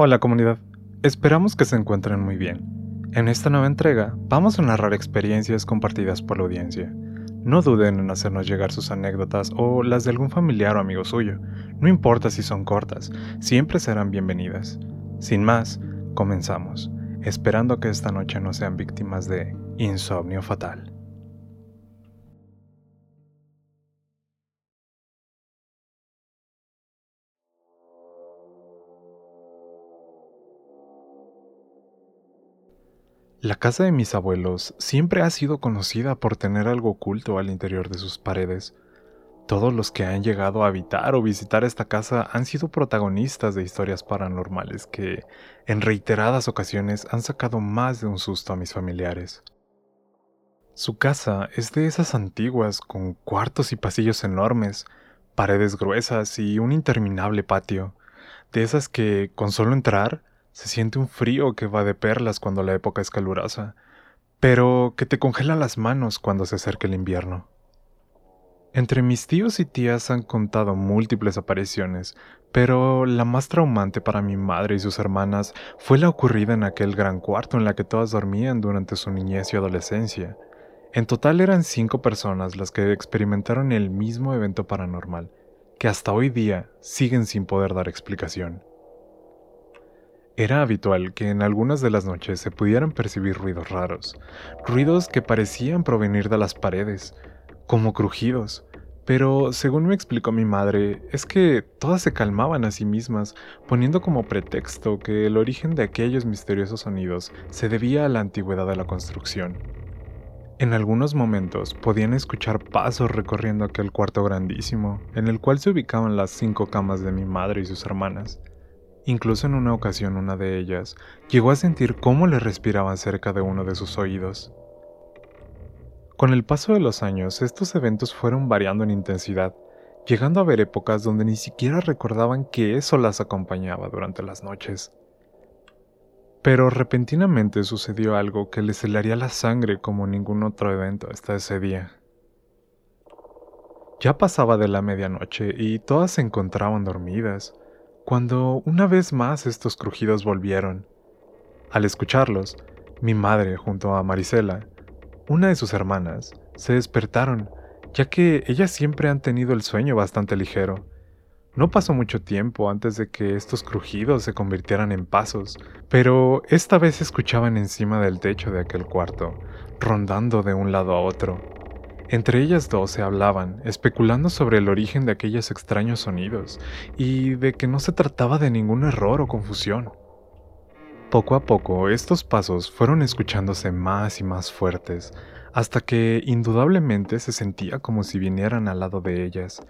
Hola comunidad, esperamos que se encuentren muy bien. En esta nueva entrega vamos a narrar experiencias compartidas por la audiencia. No duden en hacernos llegar sus anécdotas o las de algún familiar o amigo suyo. No importa si son cortas, siempre serán bienvenidas. Sin más, comenzamos, esperando que esta noche no sean víctimas de insomnio fatal. La casa de mis abuelos siempre ha sido conocida por tener algo oculto al interior de sus paredes. Todos los que han llegado a habitar o visitar esta casa han sido protagonistas de historias paranormales que, en reiteradas ocasiones, han sacado más de un susto a mis familiares. Su casa es de esas antiguas, con cuartos y pasillos enormes, paredes gruesas y un interminable patio, de esas que, con solo entrar, se siente un frío que va de perlas cuando la época es calurosa, pero que te congela las manos cuando se acerca el invierno. Entre mis tíos y tías han contado múltiples apariciones, pero la más traumante para mi madre y sus hermanas fue la ocurrida en aquel gran cuarto en la que todas dormían durante su niñez y adolescencia. En total eran cinco personas las que experimentaron el mismo evento paranormal, que hasta hoy día siguen sin poder dar explicación. Era habitual que en algunas de las noches se pudieran percibir ruidos raros, ruidos que parecían provenir de las paredes, como crujidos, pero según me explicó mi madre, es que todas se calmaban a sí mismas, poniendo como pretexto que el origen de aquellos misteriosos sonidos se debía a la antigüedad de la construcción. En algunos momentos podían escuchar pasos recorriendo aquel cuarto grandísimo, en el cual se ubicaban las cinco camas de mi madre y sus hermanas. Incluso en una ocasión una de ellas llegó a sentir cómo le respiraban cerca de uno de sus oídos. Con el paso de los años, estos eventos fueron variando en intensidad, llegando a haber épocas donde ni siquiera recordaban que eso las acompañaba durante las noches. Pero repentinamente sucedió algo que les helaría la sangre como ningún otro evento hasta ese día. Ya pasaba de la medianoche y todas se encontraban dormidas, cuando una vez más estos crujidos volvieron. Al escucharlos, mi madre junto a Marisela, una de sus hermanas, se despertaron, ya que ellas siempre han tenido el sueño bastante ligero. No pasó mucho tiempo antes de que estos crujidos se convirtieran en pasos, pero esta vez se escuchaban encima del techo de aquel cuarto, rondando de un lado a otro. Entre ellas dos se hablaban, especulando sobre el origen de aquellos extraños sonidos y de que no se trataba de ningún error o confusión. Poco a poco estos pasos fueron escuchándose más y más fuertes, hasta que indudablemente se sentía como si vinieran al lado de ellas,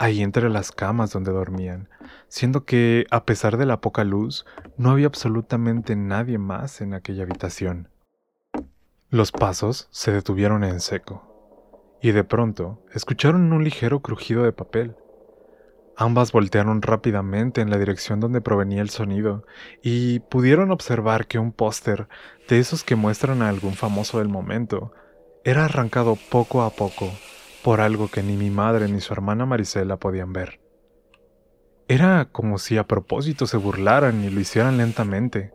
ahí entre las camas donde dormían, siendo que, a pesar de la poca luz, no había absolutamente nadie más en aquella habitación. Los pasos se detuvieron en seco y de pronto escucharon un ligero crujido de papel. Ambas voltearon rápidamente en la dirección donde provenía el sonido y pudieron observar que un póster, de esos que muestran a algún famoso del momento, era arrancado poco a poco por algo que ni mi madre ni su hermana Marisela podían ver. Era como si a propósito se burlaran y lo hicieran lentamente,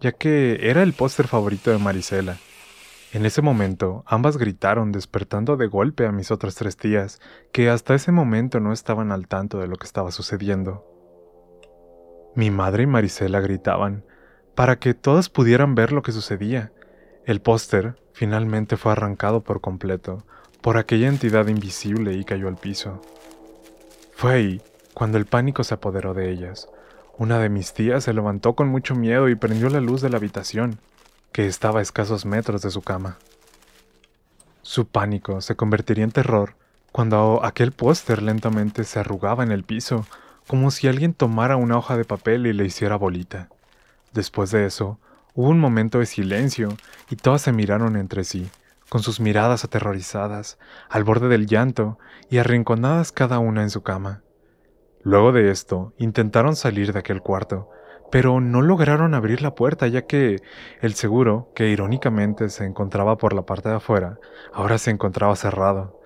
ya que era el póster favorito de Marisela en ese momento, ambas gritaron despertando de golpe a mis otras tres tías, que hasta ese momento no estaban al tanto de lo que estaba sucediendo. Mi madre y Marisela gritaban, para que todas pudieran ver lo que sucedía. El póster finalmente fue arrancado por completo por aquella entidad invisible y cayó al piso. Fue ahí cuando el pánico se apoderó de ellas. Una de mis tías se levantó con mucho miedo y prendió la luz de la habitación que estaba a escasos metros de su cama. Su pánico se convertiría en terror cuando aquel póster lentamente se arrugaba en el piso, como si alguien tomara una hoja de papel y le hiciera bolita. Después de eso, hubo un momento de silencio y todas se miraron entre sí, con sus miradas aterrorizadas, al borde del llanto y arrinconadas cada una en su cama. Luego de esto, intentaron salir de aquel cuarto, pero no lograron abrir la puerta ya que el seguro, que irónicamente se encontraba por la parte de afuera, ahora se encontraba cerrado.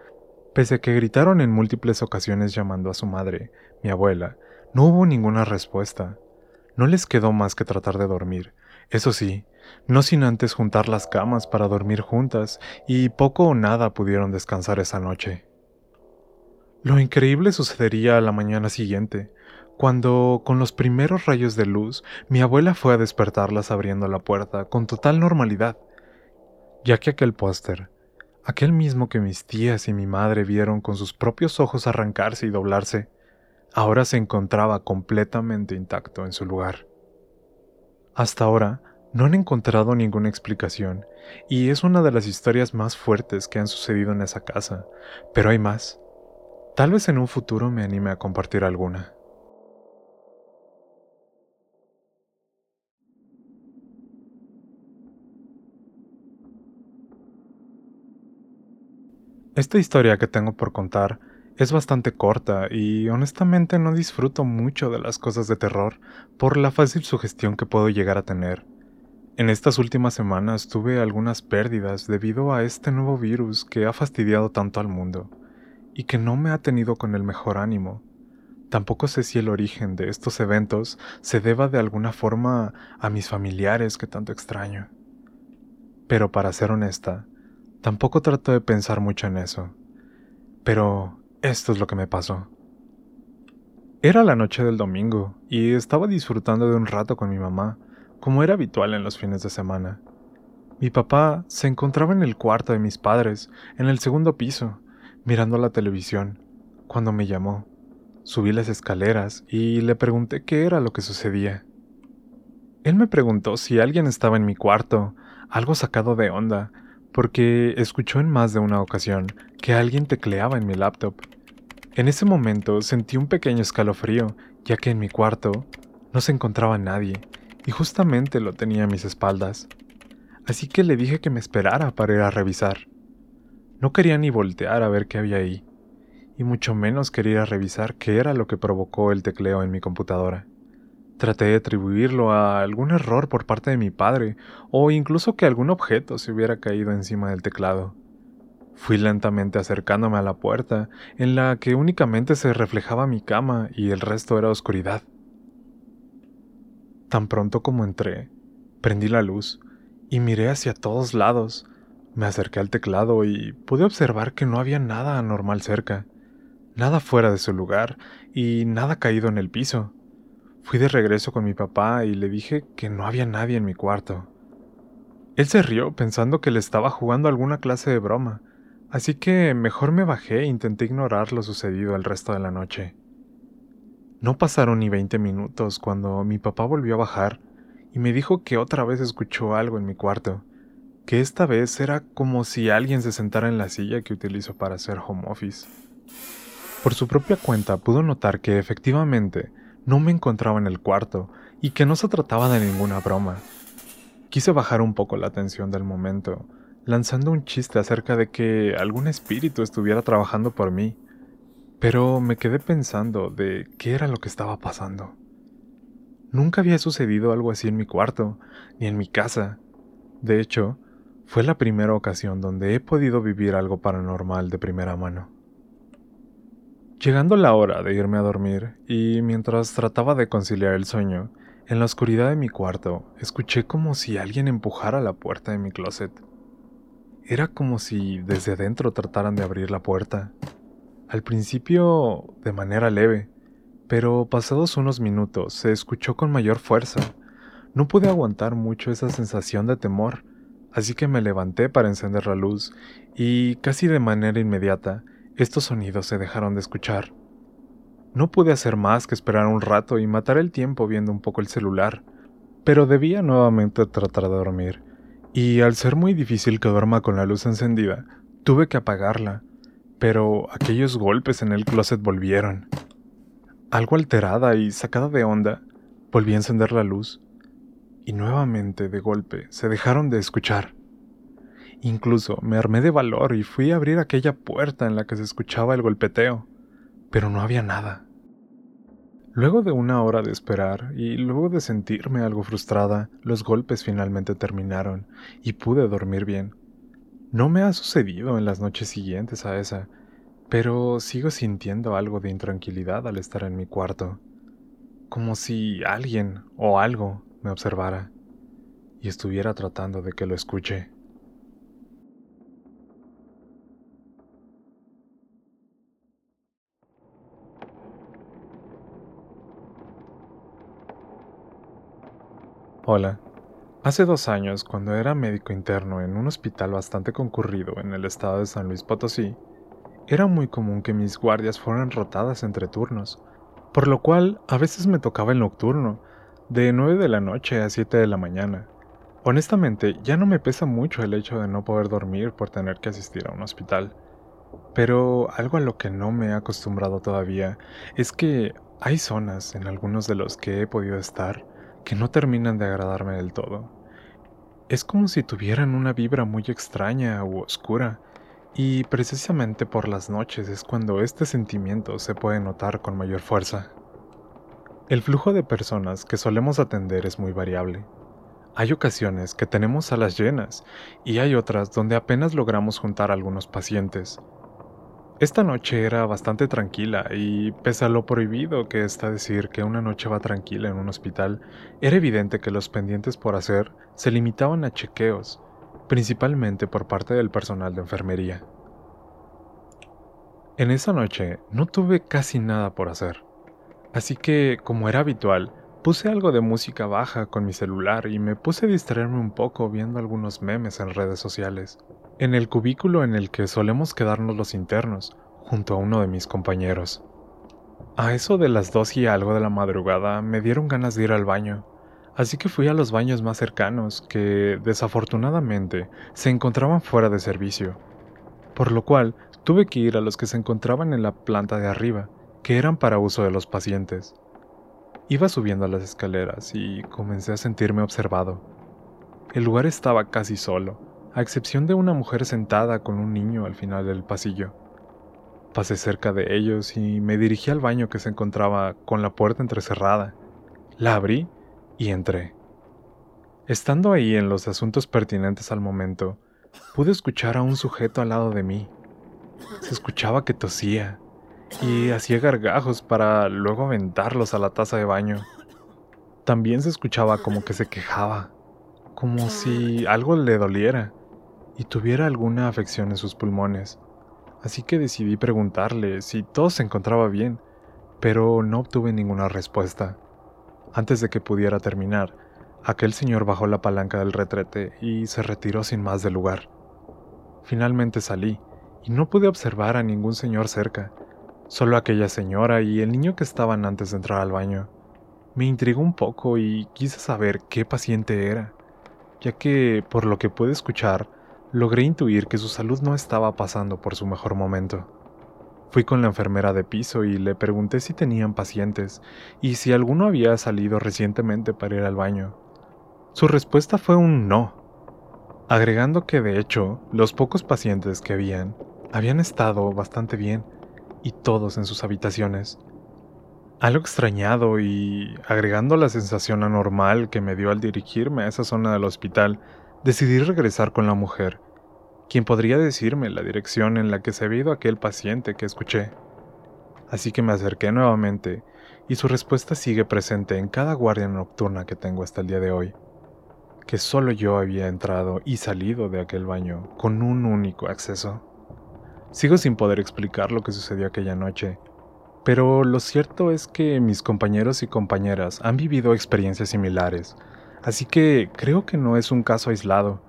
Pese a que gritaron en múltiples ocasiones llamando a su madre, mi abuela, no hubo ninguna respuesta. No les quedó más que tratar de dormir, eso sí, no sin antes juntar las camas para dormir juntas, y poco o nada pudieron descansar esa noche. Lo increíble sucedería a la mañana siguiente, cuando, con los primeros rayos de luz, mi abuela fue a despertarlas abriendo la puerta con total normalidad, ya que aquel póster, aquel mismo que mis tías y mi madre vieron con sus propios ojos arrancarse y doblarse, ahora se encontraba completamente intacto en su lugar. Hasta ahora, no han encontrado ninguna explicación, y es una de las historias más fuertes que han sucedido en esa casa, pero hay más. Tal vez en un futuro me anime a compartir alguna. Esta historia que tengo por contar es bastante corta y honestamente no disfruto mucho de las cosas de terror por la fácil sugestión que puedo llegar a tener. En estas últimas semanas tuve algunas pérdidas debido a este nuevo virus que ha fastidiado tanto al mundo y que no me ha tenido con el mejor ánimo. Tampoco sé si el origen de estos eventos se deba de alguna forma a mis familiares que tanto extraño. Pero para ser honesta, tampoco trato de pensar mucho en eso. Pero esto es lo que me pasó. Era la noche del domingo y estaba disfrutando de un rato con mi mamá, como era habitual en los fines de semana. Mi papá se encontraba en el cuarto de mis padres, en el segundo piso, mirando la televisión, cuando me llamó. Subí las escaleras y le pregunté qué era lo que sucedía. Él me preguntó si alguien estaba en mi cuarto, algo sacado de onda, porque escuchó en más de una ocasión que alguien tecleaba en mi laptop. En ese momento sentí un pequeño escalofrío, ya que en mi cuarto no se encontraba nadie, y justamente lo tenía a mis espaldas. Así que le dije que me esperara para ir a revisar. No quería ni voltear a ver qué había ahí, y mucho menos quería revisar qué era lo que provocó el tecleo en mi computadora. Traté de atribuirlo a algún error por parte de mi padre, o incluso que algún objeto se hubiera caído encima del teclado. Fui lentamente acercándome a la puerta, en la que únicamente se reflejaba mi cama y el resto era oscuridad. Tan pronto como entré, prendí la luz y miré hacia todos lados. Me acerqué al teclado y pude observar que no había nada anormal cerca, nada fuera de su lugar y nada caído en el piso. Fui de regreso con mi papá y le dije que no había nadie en mi cuarto. Él se rió pensando que le estaba jugando alguna clase de broma, así que mejor me bajé e intenté ignorar lo sucedido el resto de la noche. No pasaron ni veinte minutos cuando mi papá volvió a bajar y me dijo que otra vez escuchó algo en mi cuarto, que esta vez era como si alguien se sentara en la silla que utilizo para hacer home office. Por su propia cuenta pudo notar que efectivamente no me encontraba en el cuarto y que no se trataba de ninguna broma. Quise bajar un poco la tensión del momento, lanzando un chiste acerca de que algún espíritu estuviera trabajando por mí, pero me quedé pensando de qué era lo que estaba pasando. Nunca había sucedido algo así en mi cuarto, ni en mi casa. De hecho, fue la primera ocasión donde he podido vivir algo paranormal de primera mano. Llegando la hora de irme a dormir, y mientras trataba de conciliar el sueño, en la oscuridad de mi cuarto escuché como si alguien empujara la puerta de mi closet. Era como si desde adentro trataran de abrir la puerta. Al principio de manera leve, pero pasados unos minutos se escuchó con mayor fuerza. No pude aguantar mucho esa sensación de temor, así que me levanté para encender la luz y casi de manera inmediata estos sonidos se dejaron de escuchar. No pude hacer más que esperar un rato y matar el tiempo viendo un poco el celular, pero debía nuevamente tratar de dormir, y al ser muy difícil que duerma con la luz encendida, tuve que apagarla, pero aquellos golpes en el closet volvieron. Algo alterada y sacada de onda, volví a encender la luz, y nuevamente de golpe se dejaron de escuchar. Incluso me armé de valor y fui a abrir aquella puerta en la que se escuchaba el golpeteo, pero no había nada. Luego de una hora de esperar y luego de sentirme algo frustrada, los golpes finalmente terminaron y pude dormir bien. No me ha sucedido en las noches siguientes a esa, pero sigo sintiendo algo de intranquilidad al estar en mi cuarto. como si alguien o algo me observara y estuviera tratando de que lo escuche. Hola. Hace dos años, cuando era médico interno en un hospital bastante concurrido en el estado de San Luis Potosí, era muy común que mis guardias fueran rotadas entre turnos, por lo cual a veces me tocaba el nocturno, de 9 de la noche a 7 de la mañana. Honestamente, ya no me pesa mucho el hecho de no poder dormir por tener que asistir a un hospital. Pero algo a lo que no me he acostumbrado todavía es que hay zonas en algunos de los que he podido estar que no terminan de agradarme del todo. Es como si tuvieran una vibra muy extraña u oscura, y precisamente por las noches es cuando este sentimiento se puede notar con mayor fuerza. El flujo de personas que solemos atender es muy variable. Hay ocasiones que tenemos salas llenas y hay otras donde apenas logramos juntar algunos pacientes, esta noche era bastante tranquila y pese a lo prohibido que está decir que una noche va tranquila en un hospital, era evidente que los pendientes por hacer se limitaban a chequeos, principalmente por parte del personal de enfermería. En esa noche no tuve casi nada por hacer, así que, como era habitual, puse algo de música baja con mi celular y me puse a distraerme un poco viendo algunos memes en redes sociales en el cubículo en el que solemos quedarnos los internos, junto a uno de mis compañeros. A eso de las dos y algo de la madrugada me dieron ganas de ir al baño, así que fui a los baños más cercanos, que desafortunadamente se encontraban fuera de servicio, por lo cual tuve que ir a los que se encontraban en la planta de arriba, que eran para uso de los pacientes. Iba subiendo las escaleras y comencé a sentirme observado. El lugar estaba casi solo, a excepción de una mujer sentada con un niño al final del pasillo. Pasé cerca de ellos y me dirigí al baño que se encontraba con la puerta entrecerrada. La abrí y entré. Estando ahí en los asuntos pertinentes al momento, pude escuchar a un sujeto al lado de mí. Se escuchaba que tosía y hacía gargajos para luego aventarlos a la taza de baño. También se escuchaba como que se quejaba, como si algo le doliera y tuviera alguna afección en sus pulmones, así que decidí preguntarle si todo se encontraba bien, pero no obtuve ninguna respuesta. Antes de que pudiera terminar, aquel señor bajó la palanca del retrete y se retiró sin más del lugar. Finalmente salí y no pude observar a ningún señor cerca, solo aquella señora y el niño que estaban antes de entrar al baño. Me intrigó un poco y quise saber qué paciente era, ya que, por lo que pude escuchar, logré intuir que su salud no estaba pasando por su mejor momento. Fui con la enfermera de piso y le pregunté si tenían pacientes y si alguno había salido recientemente para ir al baño. Su respuesta fue un no, agregando que de hecho los pocos pacientes que habían habían estado bastante bien y todos en sus habitaciones. Algo extrañado y agregando la sensación anormal que me dio al dirigirme a esa zona del hospital, decidí regresar con la mujer, quien podría decirme la dirección en la que se había ido aquel paciente que escuché. Así que me acerqué nuevamente, y su respuesta sigue presente en cada guardia nocturna que tengo hasta el día de hoy, que solo yo había entrado y salido de aquel baño con un único acceso. Sigo sin poder explicar lo que sucedió aquella noche, pero lo cierto es que mis compañeros y compañeras han vivido experiencias similares, Así que creo que no es un caso aislado,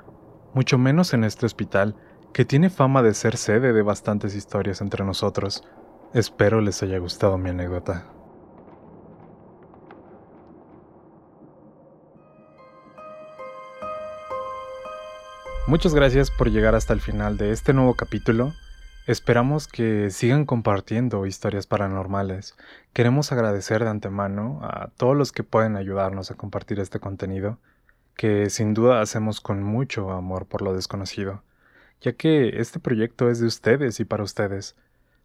mucho menos en este hospital, que tiene fama de ser sede de bastantes historias entre nosotros. Espero les haya gustado mi anécdota. Muchas gracias por llegar hasta el final de este nuevo capítulo. Esperamos que sigan compartiendo historias paranormales. Queremos agradecer de antemano a todos los que pueden ayudarnos a compartir este contenido, que sin duda hacemos con mucho amor por lo desconocido, ya que este proyecto es de ustedes y para ustedes.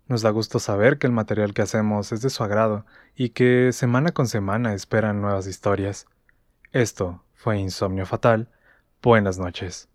Nos da gusto saber que el material que hacemos es de su agrado y que semana con semana esperan nuevas historias. Esto fue Insomnio Fatal. Buenas noches.